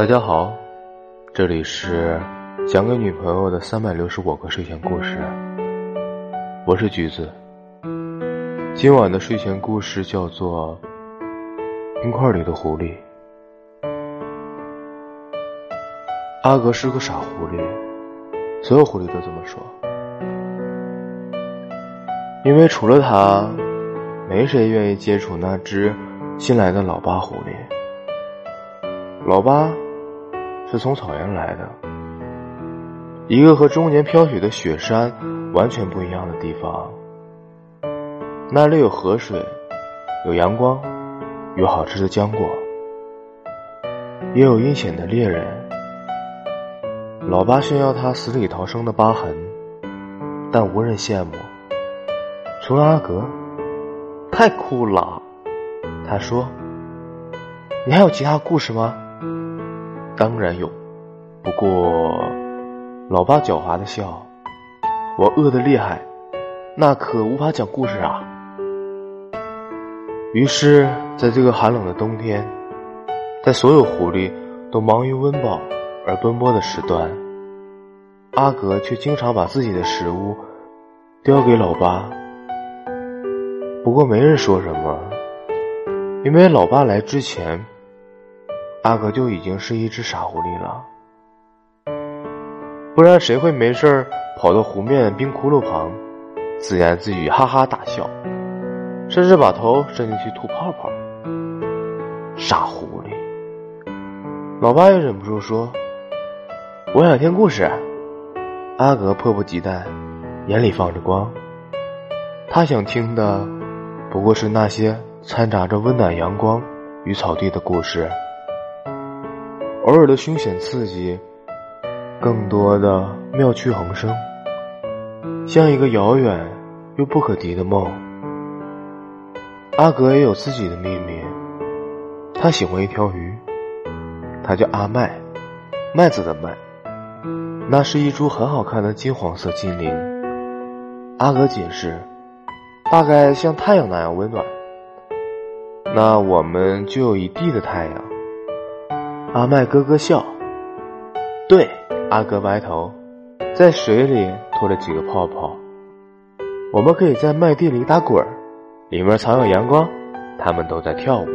大家好，这里是讲给女朋友的三百六十五个睡前故事，我是橘子。今晚的睡前故事叫做《冰块里的狐狸》。阿格是个傻狐狸，所有狐狸都这么说，因为除了他，没谁愿意接触那只新来的老八狐狸。老八。是从草原来的，一个和终年飘雪的雪山完全不一样的地方。那里有河水，有阳光，有好吃的浆果，也有阴险的猎人。老八炫耀他死里逃生的疤痕，但无人羡慕，除了阿格。太酷了，他说：“你还有其他故事吗？”当然有，不过，老爸狡猾的笑。我饿得厉害，那可无法讲故事啊。于是，在这个寒冷的冬天，在所有狐狸都忙于温饱而奔波的时段，阿格却经常把自己的食物叼给老八。不过没人说什么，因为老爸来之前。阿格就已经是一只傻狐狸了，不然谁会没事跑到湖面冰窟窿旁，自言自语，哈哈大笑，甚至把头伸进去吐泡泡？傻狐狸！老爸也忍不住说：“我想听故事。”阿格迫不及待，眼里放着光。他想听的不过是那些掺杂着温暖阳光与草地的故事。偶尔的凶险刺激，更多的妙趣横生，像一个遥远又不可敌的梦。阿格也有自己的秘密，他喜欢一条鱼，它叫阿麦，麦子的麦，那是一株很好看的金黄色精灵。阿格解释，大概像太阳那样温暖。那我们就有一地的太阳。阿麦咯咯笑，对，阿格歪头，在水里拖了几个泡泡。我们可以在麦地里打滚儿，里面藏有阳光，他们都在跳舞。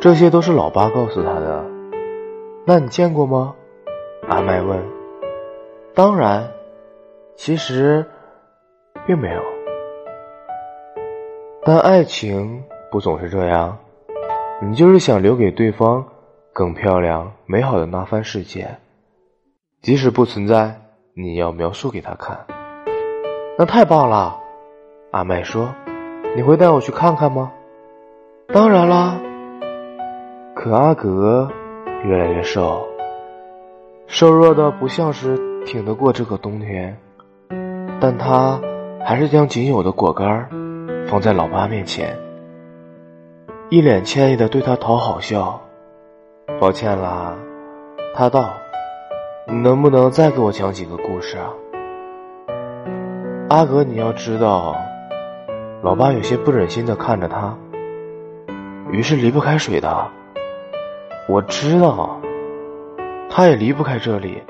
这些都是老八告诉他的。那你见过吗？阿麦问。当然，其实并没有。但爱情不总是这样，你就是想留给对方。更漂亮、美好的那番世界，即使不存在，你要描述给他看。那太棒了，阿麦说：“你会带我去看看吗？”当然啦。可阿格越来越瘦，瘦弱的不像是挺得过这个冬天，但他还是将仅有的果干放在老妈面前，一脸歉意的对他讨好笑。抱歉啦，他道：“你能不能再给我讲几个故事啊？”阿格，你要知道，老八有些不忍心的看着他。鱼是离不开水的，我知道，他也离不开这里，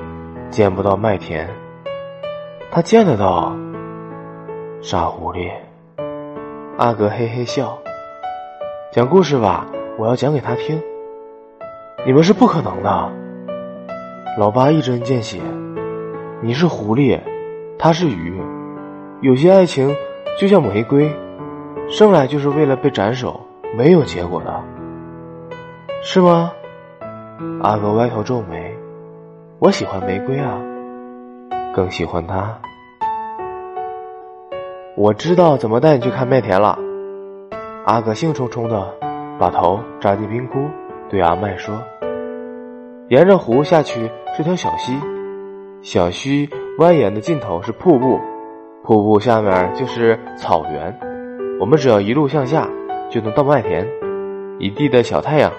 见不到麦田，他见得到。傻狐狸，阿格嘿嘿笑，讲故事吧，我要讲给他听。你们是不可能的，老八一针见血。你是狐狸，他是鱼。有些爱情就像玫瑰，生来就是为了被斩首，没有结果的，是吗？阿哥歪头皱眉。我喜欢玫瑰啊，更喜欢他。我知道怎么带你去看麦田了。阿哥兴冲冲的把头扎进冰窟。对阿麦说：“沿着湖下去是条小溪，小溪蜿蜒的尽头是瀑布，瀑布下面就是草原。我们只要一路向下，就能到麦田，一地的小太阳。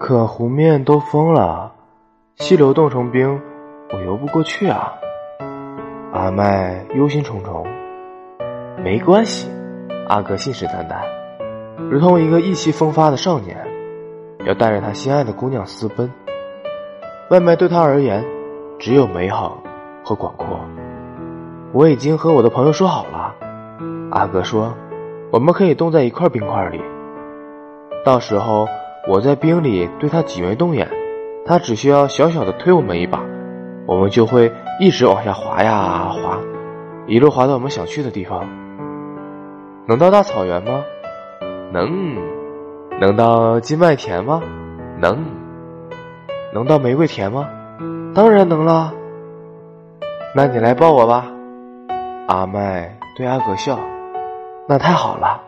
可湖面都封了，溪流冻成冰，我游不过去啊。”阿麦忧心忡忡。没关系，阿哥信誓旦旦。如同一个意气风发的少年，要带着他心爱的姑娘私奔。外卖对他而言，只有美好和广阔。我已经和我的朋友说好了，阿哥说，我们可以冻在一块冰块里，到时候我在冰里对他挤眉弄眼，他只需要小小的推我们一把，我们就会一直往下滑呀滑，一路滑到我们想去的地方。能到大草原吗？能。能到金麦田吗？能。能到玫瑰田吗？当然能了。那你来抱我吧。阿麦对阿格笑。那太好了。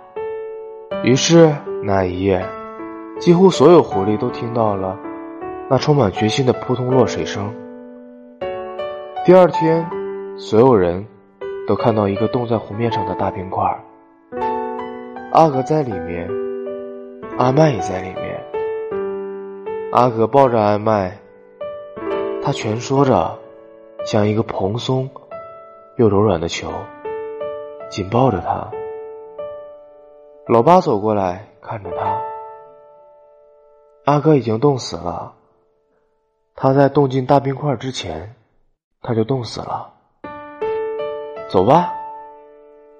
于是那一夜，几乎所有狐狸都听到了那充满决心的扑通落水声。第二天，所有人都看到一个冻在湖面上的大冰块。阿格在里面，阿麦也在里面。阿格抱着阿麦，他蜷缩着，像一个蓬松又柔软的球，紧抱着他。老八走过来看着他，阿哥已经冻死了。他在冻进大冰块之前，他就冻死了。走吧，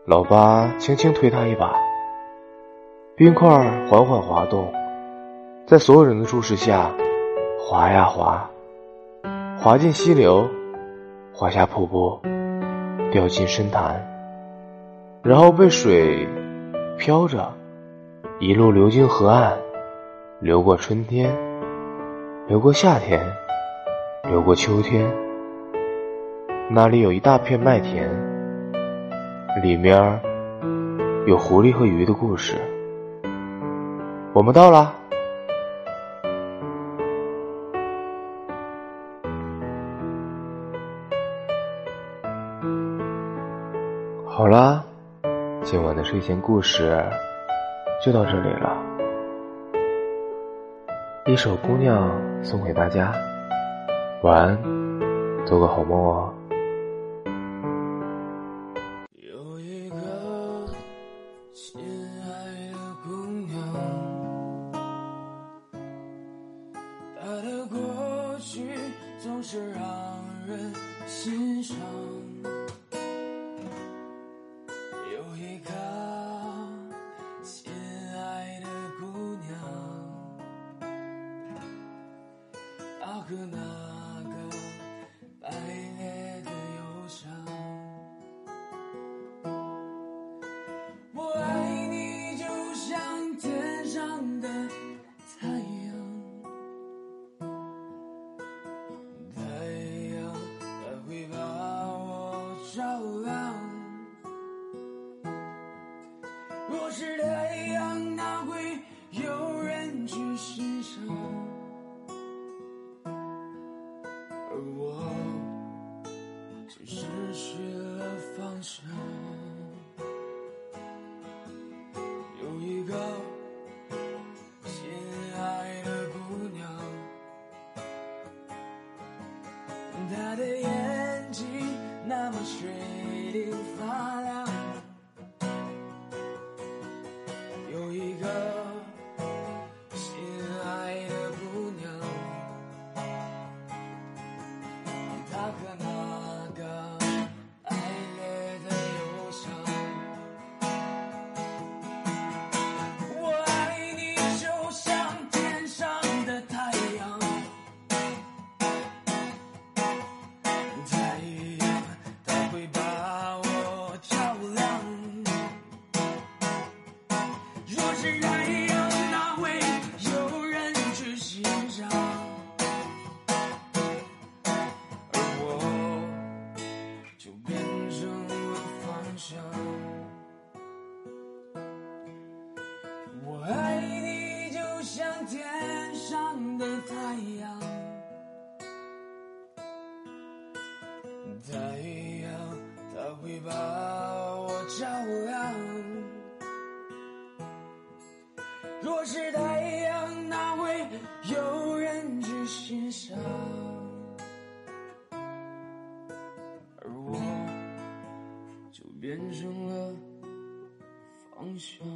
老八轻轻推他一把。冰块缓缓滑动，在所有人的注视下，滑呀滑，滑进溪流，滑下瀑布，掉进深潭，然后被水飘着，一路流经河岸，流过春天，流过夏天，流过秋天。那里有一大片麦田，里面有狐狸和鱼的故事。我们到了。好啦，今晚的睡前故事就到这里了。一首《姑娘》送给大家，晚安，做个好梦哦。是让人欣赏有一个心爱的姑娘阿格娜若是太阳，哪会有人去欣赏？而我就变成了方向。